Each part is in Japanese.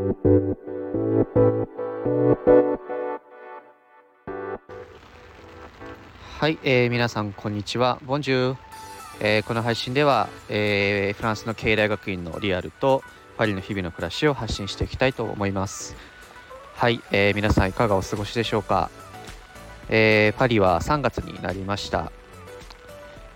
はい、えー、皆さんこんにちは。ボンジュー。えー、この配信では、えー、フランスの経済学院のリアルとパリの日々の暮らしを発信していきたいと思います。はい、えー、皆さんいかがお過ごしでしょうか。えー、パリは3月になりました。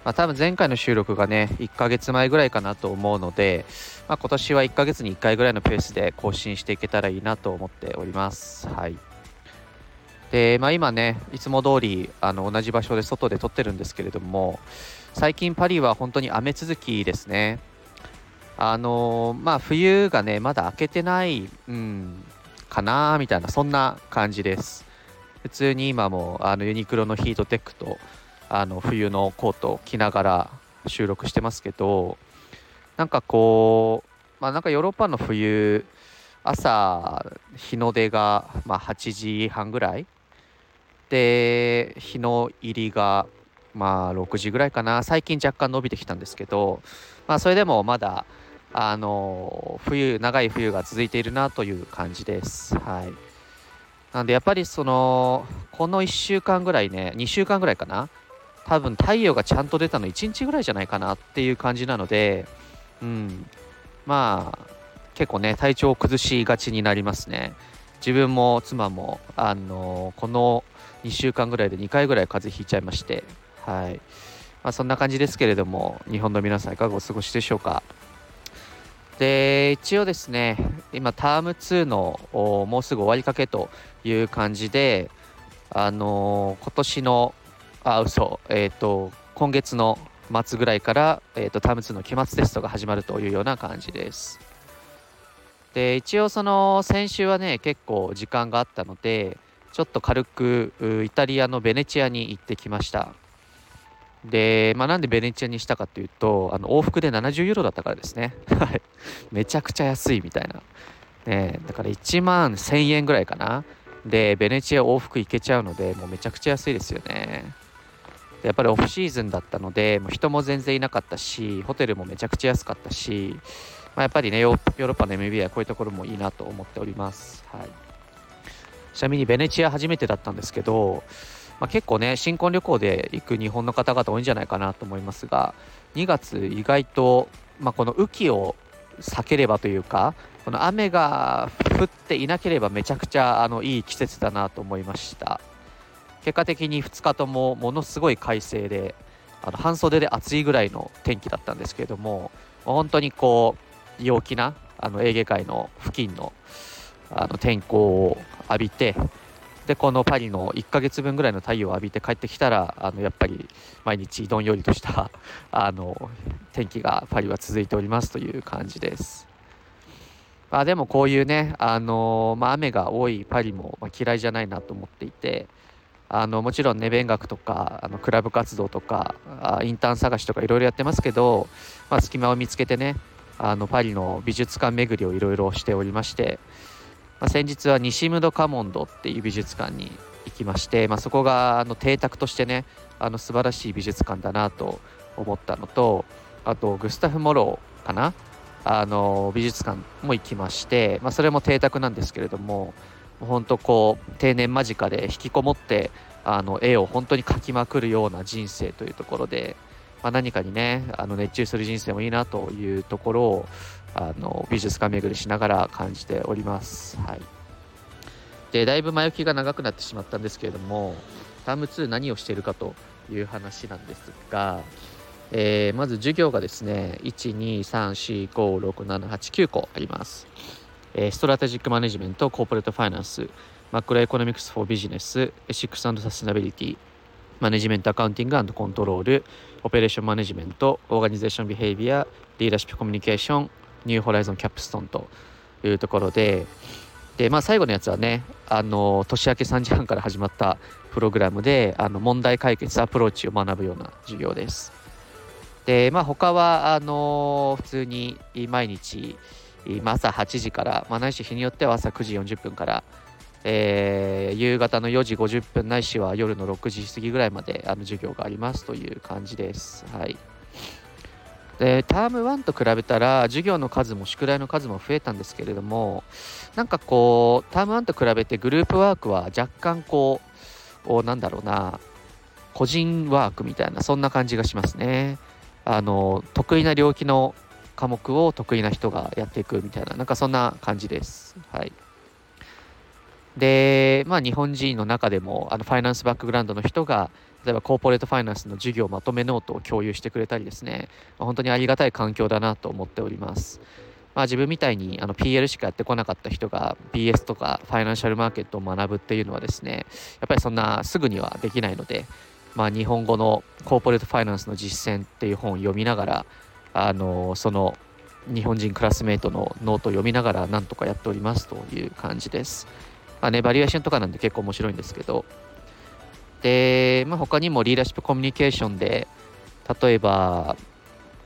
まあ、多分前回の収録がね、1ヶ月前ぐらいかなと思うので、まあ、今年は1ヶ月に1回ぐらいのペースで更新していけたらいいなと思っております。はい。で、まあ、今ね、いつも通りあり同じ場所で外で撮ってるんですけれども、最近パリは本当に雨続きですね。あの、まあ、冬がね、まだ明けてない、うん、かなみたいな、そんな感じです。普通に今もあのユニクロのヒートテックとあの冬のコートを着ながら収録してますけどなんかこうまあなんかヨーロッパの冬朝日の出がまあ8時半ぐらい。で日の入りがまあ6時ぐらいかな。最近若干伸びてきたんですけどまあそれでもまだあの冬長い冬が続いているなという感じです。はい。なんでやっぱりそのこの1週間ぐらいね2週間ぐらいかな。多分太陽がちゃんと出たの1日ぐらいじゃないかなっていう感じなのでうん。まあ結構ね体調を崩しがちになりますね。自分も妻もあのこの2週間ぐらいで2回ぐらい風邪ひいちゃいましてはい。まあ、そんな感じですけれども日本の皆さんいかがお過ごしでしょうか。で一応ですね今ターム2のもうすぐ終わりかけという感じであの、今年のあ嘘えっ、ー、と今月の末ぐらいから、えーと、ターム2の期末テストが始まるというような感じですで一応その先週はね結構時間があったのでちょっと軽くイタリアのベネチアに行ってきましたで、まあ、なんでベネチアにしたかというと、あの往復で70ユーロだったからですね。めちゃくちゃ安いみたいな。ね、だから1万1000円ぐらいかな。で、ベネチア往復行けちゃうので、もうめちゃくちゃ安いですよね。やっぱりオフシーズンだったので、もう人も全然いなかったし、ホテルもめちゃくちゃ安かったし、まあ、やっぱりねヨーロッパの MBA はこういうところもいいなと思っております。はい、ちなみにベネチア初めてだったんですけど、まあ、結構ね新婚旅行で行く日本の方々多いんじゃないかなと思いますが2月意外と、まあ、この雨季を避ければというかこの雨が降っていなければめちゃくちゃあのいい季節だなと思いました結果的に2日ともものすごい快晴であの半袖で暑いぐらいの天気だったんですけれども本当にこう陽気なあのエーゲ海の付近のあの天候を浴びてでこのパリの1ヶ月分ぐらいの太陽を浴びて帰ってきたらあのやっぱり毎日どんよりとした あの天気がパリは続いておりますという感じです。まあ、でもこういうね、あのまあ、雨が多いパリも、ま嫌いじゃないなと思っていてあのもちろんね勉学とかあのクラブ活動とかインターン探しとかいろいろやってますけど、まあ、隙間を見つけてねあのパリの美術館巡りをいろいろしておりましてまあ、先日は西ムドカモンドっていう美術館に行きまして、まあ、そこがあの邸宅としてねあの素晴らしい美術館だなと思ったのとあとグスタフ・モローかな？あの美術館も行きまして、まあ、それも邸宅なんですけれども本当こう定年間近で引きこもってあの絵を本当に描きまくるような人生というところで、まあ、何かにねあの熱中する人生もいいなというところをあの美術館巡りしながら感じております。はい、でだいぶ前置きが長くなってしまったんですけれども Term 2何をしているかという話なんですが、えー、まず授業がですね123456789個あります。えー、 Strategic Management Corporate Finance Macroeconomics for Business Ethics Sustainability Management Accounting and Control Operation Management Organization Behavior Leadership Communication New Horizon Capstone というところで、で、まあ最後のやつはね、あの、年明け3時半から始まったプログラムで、あの、問題解決アプローチを学ぶような授業です。で、まあ他は、あの、普通に毎日、まあ、朝8時から、まあ、ないし日によっては朝9時40分から、えー、夕方の4時50分ないしは夜の6時過ぎぐらいまであの授業がありますという感じです。はい。でターム1と比べたら授業の数も宿題の数も増えたんですけれどもなんかこうターム1と比べてグループワークは若干こうなんだろうな個人ワークみたいなそんな感じがしますねあの得意な領域の科目を得意な人がやっていくみたいななんかそんな感じです。はい。でまあ日本人の中でもあのファイナンスバックグラウンドの人が例えば Corporate Finance の授業まとめノートを共有してくれたりですね、本当にありがたい環境だなと思っております。まあ、自分みたいにあの PL しかやってこなかった人が BS とか Financial Market を学ぶっていうのはですねやっぱりそんなすぐにはできないので、まあ、日本語のコーポレートファイナンスの実践っていう本を読みながらあのその日本人クラスメートのノートを読みながらなんとかやっておりますという感じです。まあね、バリエーションとかなんで結構面白いんですけど、で、まあ、他にもリーダーシップコミュニケーションで例えば、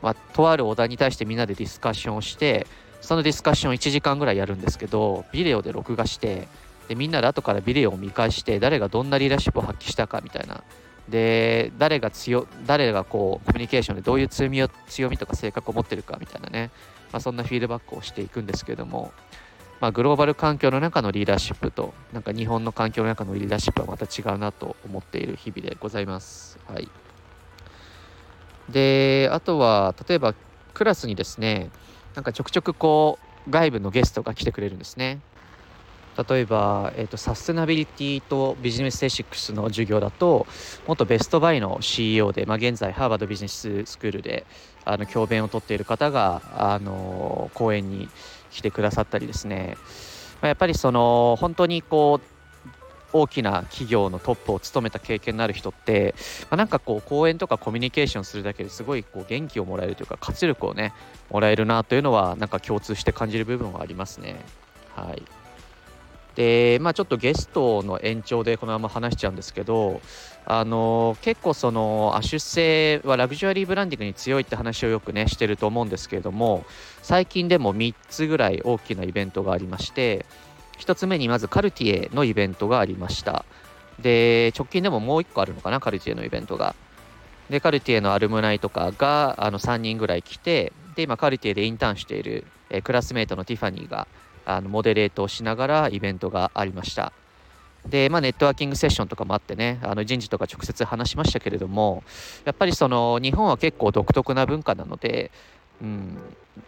まあ、とあるお題に対してみんなでディスカッションをしてそのディスカッション1時間ぐらいやるんですけどビデオで録画してでみんなで後からビデオを見返して誰がどんなリーダーシップを発揮したかみたいなで誰が強誰がこうコミュニケーションでどういう強みを強みとか性格を持ってるかみたいなね、まあ、そんなフィードバックをしていくんですけれどもまあ、グローバル環境の中のリーダーシップとなんか日本の環境の中のリーダーシップはまた違うなと思っている日々でございます。はい、であとは例えばクラスにですねなんかちょくちょくこう外部のゲストが来てくれるんですね。例えば、えーと、サステナビリティとビジネステシックスの授業だと元ベストバイの CEO で、まあ、現在ハーバードビジネススクールであの教鞭をとっている方があの講演に来てくださったりですね、まあ、やっぱりその本当にこう大きな企業のトップを務めた経験のある人って、まあ、なんかこう講演とかコミュニケーションするだけですごいこう元気をもらえるというか活力をねもらえるなというのはなんか共通して感じる部分はありますね。はいでまあちょっとゲストの延長でこのまま話しちゃうんですけどあの結構その亜種性はラグジュアリーブランディングに強いって話をよくねしてると思うんですけれども最近でも3つぐらい大きなイベントがありまして1つ目にまずカルティエのイベントがありました。で直近でももう1個あるのかなカルティエのイベントが。でカルティエのアルムナイとかがあの3人ぐらい来てで今カルティエでインターンしている、えクラスメートのティファニーがあのモデレートをしながらイベントがありました。で、まあ、ネットワーキングセッションとかもあってね、あの人事とか直接話しましたけれども、やっぱりその日本は結構独特な文化なので、うん、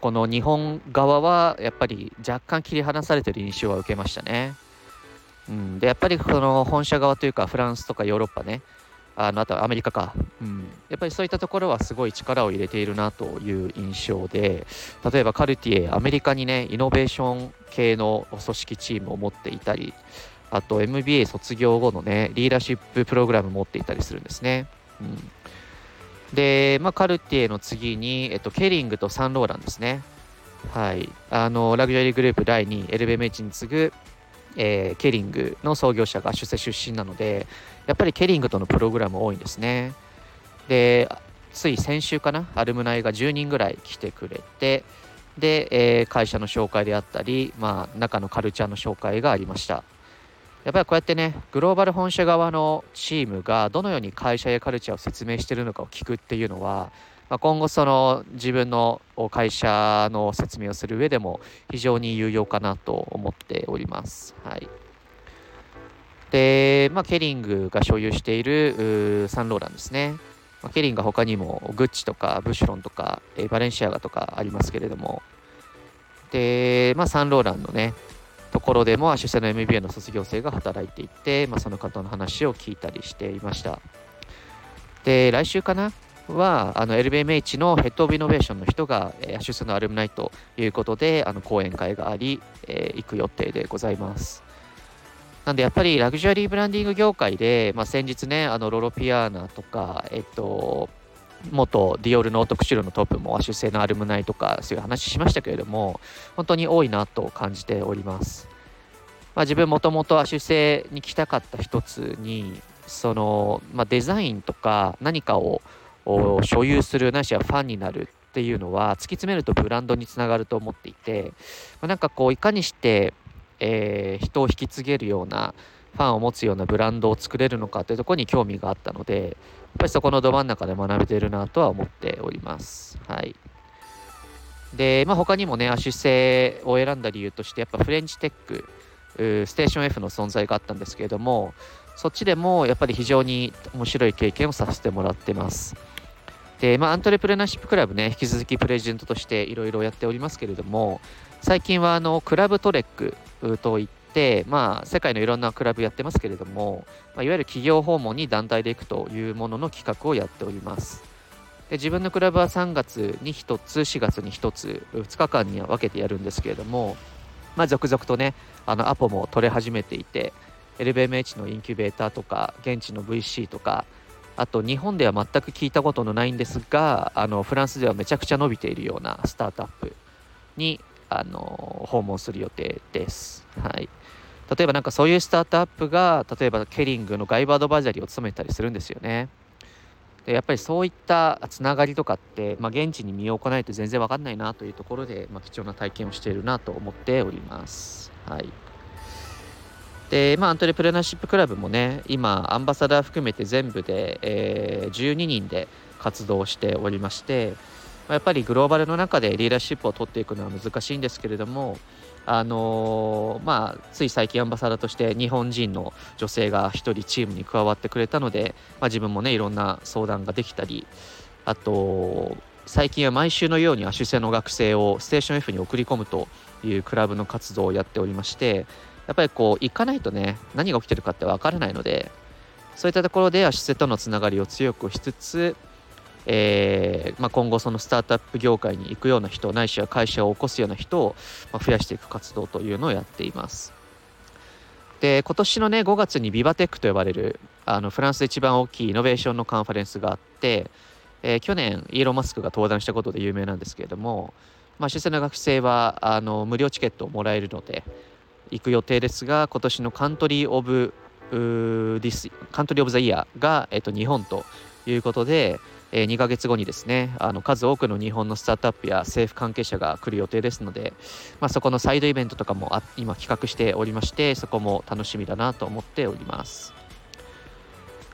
この日本側はやっぱり若干切り離されてる印象は受けましたね。うん、でやっぱりこの本社側というかフランスとかヨーロッパねあのあとはアメリカか、うん、やっぱりそういったところはすごい力を入れているなという印象で例えばカルティエアメリカにねイノベーション系の組織チームを持っていたりあと MBA 卒業後のねリーダーシッププログラム持っていたりするんですね、うん、で、まあ、カルティエの次に、えっと、ケリングとサンローランですね。はい。あのラグジュアリーグループ第2 LBMH に次ぐえー、ケリングの創業者が出世出身なのでやっぱりケリングとのプログラム多いんですね。でつい先週かなアルムナイが10人ぐらい来てくれてで、えー、会社の紹介であったり、まあ、中のカルチャーの紹介がありました。やっぱりこうやってねグローバル本社側のチームがどのように会社やカルチャーを説明しているのかを聞くっていうのはまあ、今後その自分の会社の説明をする上でも非常に有用かなと思っております。はい、で、まあ、ケリングが所有しているサンローランですね。まあ、ケリングは他にもグッチとかブシュロンとか、えバレンシアガとかありますけれども、で、まあ、サンローランのね、ところでも、出世の MBA の卒業生が働いていて、まあ、その方の話を聞いたりしていました。で、来週かなはあの LBMH のヘッドオブイノベーションの人が、えー、出世のアルムナイということであの講演会があり、えー、行く予定でございます。なんでやっぱりラグジュアリーブランディング業界で、まあ、先日ねあのロロピアーナとか、えっと、元ディオールのオートクシルのトップも出世のアルムナイとかそういう話しましたけれども本当に多いなと感じております。まあ、自分もともと出世に来たかった一つにその、まあ、デザインとか何かを所有するないしはファンになるっていうのは突き詰めるとブランドにつながると思っていて、まあ、なんかこういかにして、えー、人を引き継げるようなファンを持つようなブランドを作れるのかというところに興味があったのでやっぱりそこのど真ん中で学べてるなとは思っております。はいで、まあ、他にもね、アシュ製を選んだ理由として、やっぱフレンチテック、ステーション F の存在があったんですけれども、そっちでもやっぱり非常に面白い経験をさせてもらってます。で、まあ、アントレプレナーシップクラブね、引き続きプレゼントとしていろいろやっておりますけれども、最近はあのクラブトレックといって、まあ、世界のいろんなクラブやってますけれども、まあ、いわゆる企業訪問に団体で行くというものの企画をやっております。で自分のクラブは3月に1つ、4月に1つ、2日間に分けてやるんですけれども、まあ、続々とね、あのアポも取れ始めていて、LBMH のインキュベーターとか、現地の VC とか、あと日本では全く聞いたことのないんですが、あのフランスではめちゃくちゃ伸びているようなスタートアップにあの訪問する予定です。はい。例えばなんかそういうスタートアップが、例えばケリングのガイバードバイザリーを務めたりするんですよね。でやっぱりそういったつながりとかって、まあ、現地に身を置かないと全然わかんないなというところで、まあ、貴重な体験をしているなと思っております。はい。で、まあ、アントレプレナーシップクラブもね、今、アンバサダー含めて全部で、えー、12人で活動しておりまして、まやっぱりグローバルの中でリーダーシップを取っていくのは難しいんですけれども、あのー、まあ、つい最近アンバサダーとして日本人の女性が1人チームに加わってくれたので、まあ、自分もねいろんな相談ができたりあと最近は毎週のようにアシュセの学生をステーション F に送り込むというクラブの活動をやっておりましてやっぱりこう行かないとね何が起きてるかってわからないのでそういったところでアシュセとのつながりを強くしつつえーまあ、今後そのスタートアップ業界に行くような人ないしは会社を起こすような人を増やしていく活動というのをやっています。で今年のね5月に VivaTech と呼ばれるあのフランスで一番大きいイノベーションのカンファレンスがあって、えー、去年イーロン・マスクが登壇したことで有名なんですけれども、まあ、 HEC の学生はあの無料チケットをもらえるので行く予定ですが今年の Country of this Country of the Year が、えっと、日本ということで、えー、2ヶ月後にですねあの数多くの日本のスタートアップや政府関係者が来る予定ですので、まあ、そこのサイドイベントとかもあ今企画しておりましてそこも楽しみだなと思っております。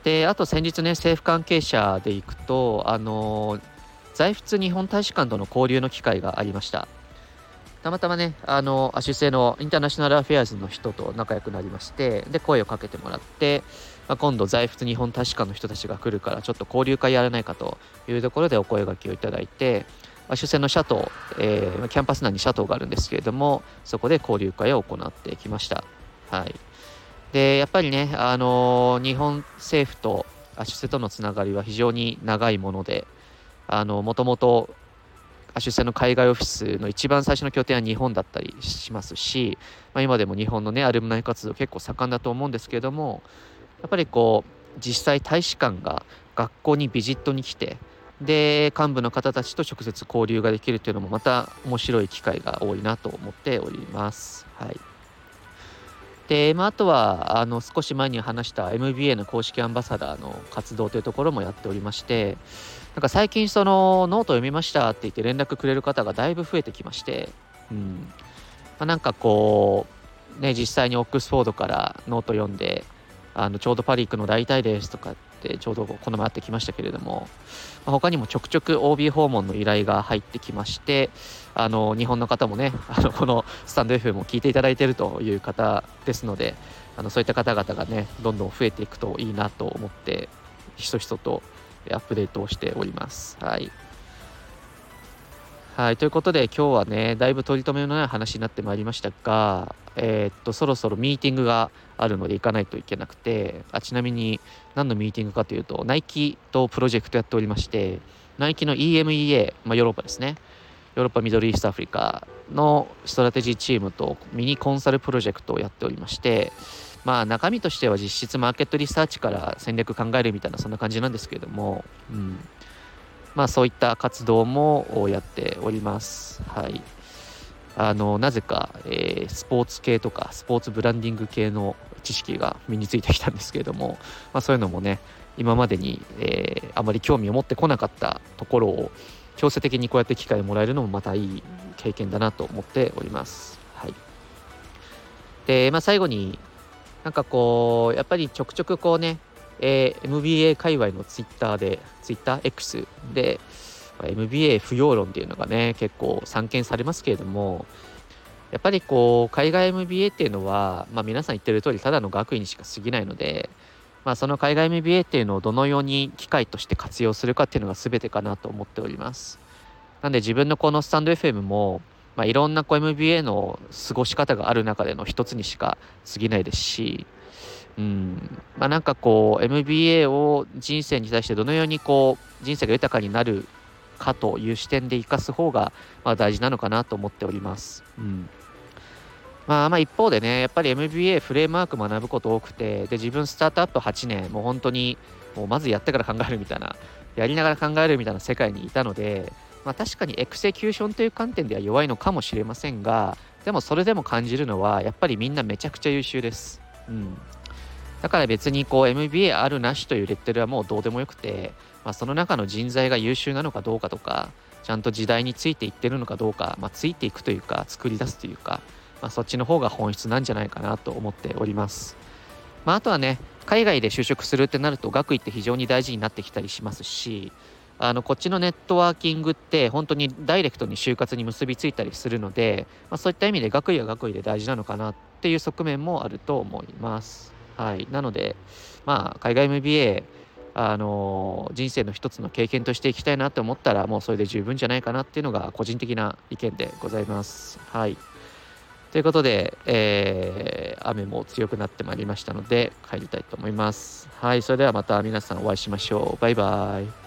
であと先日ね政府関係者で行くとあの在仏日本大使館との交流の機会がありました。たまたまね、あの、出世のインターナショナルアフェアーズの人と仲良くなりまして、で、声をかけてもらって、まあ、今度在仏日本大使館の人たちが来るからちょっと交流会やらないかというところでお声がけをいただいて、まあ、 HEC のシャトー、えー、キャンパス内にシャトーがあるんですけれどもそこで交流会を行ってきました。はい、でやっぱりね、あのー、日本政府と HEC とのつながりは非常に長いものでもともと HEC の海外オフィスの一番最初の拠点は日本だったりしますし、まあ、今でも日本のねアルムナイ活動結構盛んだと思うんですけれどもやっぱりこう実際大使館が学校にビジットに来てで幹部の方たちと直接交流ができるというのもまた面白い機会が多いなと思っております。はい、で、まあ、あとはあの少し前に話した MBA の公式アンバサダーの活動というところもやっておりましてなんか最近そのノート読みましたって言って連絡くれる方がだいぶ増えてきまして、うん。まあ、なんかこうね実際にオックスフォードからノート読んであのちょうどパリ行くの大体ですとかってちょうどこの前会ってきましたけれども、まあ、他にもちょくちょく OB 訪問の依頼が入ってきましてあの日本の方もねあのこのスタンド FM も聞いていただいているという方ですのであのそういった方々がねどんどん増えていくといいなと思ってひそひそとアップデートをしております。はい。はい、ということで今日はねだいぶ取り留めのない話になってまいりましたが、えー、っとそろそろミーティングがあるので行かないといけなくてあちなみに何のミーティングかというとナイキとプロジェクトやっておりましてナイキの EMEA、まあ、ヨーロッパですね。ヨーロッパミドルイーストアフリカのストラテジーチームとミニコンサルプロジェクトをやっておりましてまあ中身としては実質マーケットリサーチから戦略考えるみたいなそんな感じなんですけれども、うん、まあ、そういった活動もやっております。はい。あの、なぜか、えー、スポーツ系とか、スポーツブランディング系の知識が身についてきたんですけれども、まあ、そういうのもね、今までに、えー、あまり興味を持ってこなかったところを、強制的にこうやって機会をもらえるのもまたいい経験だなと思っております。はい。で、まあ、最後に、なんかこう、やっぱりちょくちょくこうね、えー、MBA 界隈のツイッターで、ツイッター X で、MBA 不要論っていうのがね結構散見されますけれどもやっぱりこう海外 MBA っていうのは、まあ、皆さん言ってる通りただの学位にしか過ぎないので、まあ、その海外 MBA っていうのをどのように機会として活用するかっていうのが全てかなと思っております。なんで自分のこのスタンド FM も、まあ、いろんなこう MBA の過ごし方がある中での一つにしか過ぎないですしうんまあ、なんかこう MBA を人生に対してどのようにこう人生が豊かになるかという視点で生かす方がまあ大事なのかなと思っております。うんまあ、まあ一方でね、やっぱり MBA フレームワーク学ぶこと多くて、で自分スタートアップ8年、もう本当にもうまずやってから考えるみたいな、やりながら考えるみたいな世界にいたので、まあ、確かにエクセキューションという観点では弱いのかもしれませんが、でもそれでも感じるのは、やっぱりみんなめちゃくちゃ優秀です。うん、だから別にこう MBA あるなしというレッテルはもうどうでもよくて、まあ、その中の人材が優秀なのかどうかとか、ちゃんと時代についていってるのかどうか、まあ、ついていくというか、作り出すというか、まあ、そっちの方が本質なんじゃないかなと思っております。まあ、あとはね、海外で就職するってなると、学位って非常に大事になってきたりしますし、あのこっちのネットワーキングって本当にダイレクトに就活に結びついたりするので、まあ、そういった意味で学位は学位で大事なのかなっていう側面もあると思います。はい、なので、まあ、海外 MBA、あの人生の一つの経験としていきたいなと思ったら、もうそれで十分じゃないかなっていうのが個人的な意見でございます。はい。ということで、えー、雨も強くなってまいりましたので、帰りたいと思います。はい、それではまた皆さんお会いしましょう。バイバイ。